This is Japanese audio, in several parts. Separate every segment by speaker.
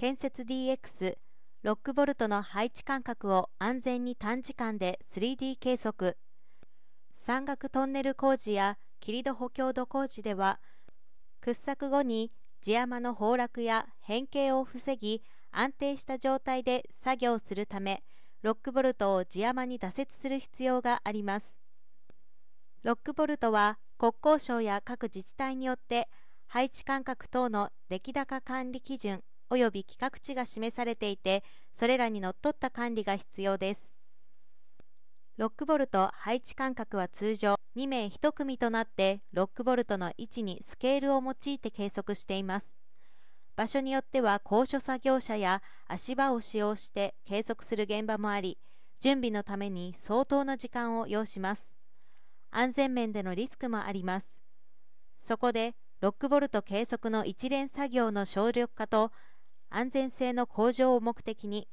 Speaker 1: 建設 DX ロックボルトの配置間隔を安全に短時間で 3D 計測。山岳トンネル工事や霧戸補強土工事では掘削後に地山の崩落や変形を防ぎ安定した状態で作業するためロックボルトを地山に打設する必要があります。ロックボルトは国交省や各自治体によって配置間隔等の出来高管理基準及び規格値が示されていてそれらにのっとった管理が必要です。ロックボルト配置間隔は通常2名1組となってロックボルトの位置にスケールを用いて計測しています。場所によっては高所作業車や足場を使用して計測する現場もあり準備のために相当の時間を要します。安全面でのリスクもあります。そこでロックボルト計測の一連作業の省力化と安全性の向上を目的に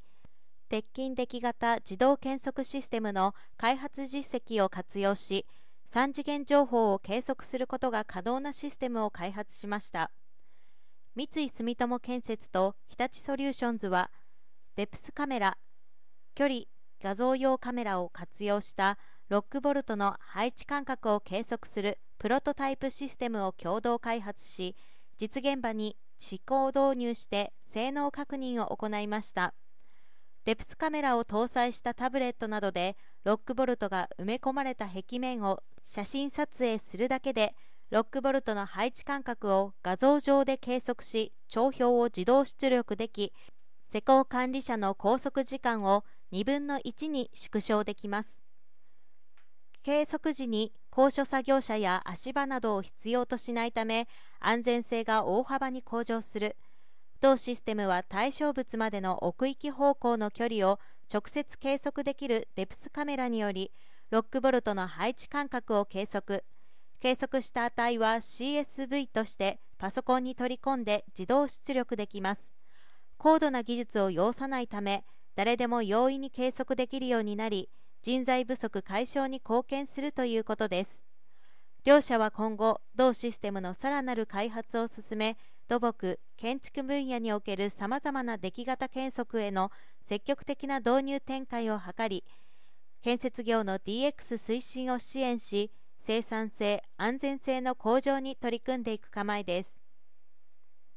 Speaker 1: 鉄筋出来型自動検測システムの開発実績を活用し3次元情報を計測することが可能なシステムを開発しました。三井住友建設と日立ソリューションズはデプスカメラ距離画像用カメラを活用したロックボルトの配置間隔を計測するプロトタイプシステムを共同開発し実現場に試行導入して性能確認を行いました。デプスカメラを搭載したタブレットなどでロックボルトが埋め込まれた壁面を写真撮影するだけでロックボルトの配置間隔を画像上で計測し帳表を自動出力でき施工管理者の拘束時間を2分の1に縮小できます。計測時に高所作業車や足場などを必要としないため安全性が大幅に向上する。同システムは対象物までの奥行き方向の距離を直接計測できるデプスカメラによりロックボルトの配置間隔を計測。計測した値は CSV としてパソコンに取り込んで自動出力できます。高度な技術を要さないため誰でも容易に計測できるようになり人材不足解消に貢献するということです。両社は今後同システムのさらなる開発を進め土木建築分野におけるさまざまな出来型検測への積極的な導入展開を図り建設業の DX 推進を支援し生産性安全性の向上に取り組んでいく構えです。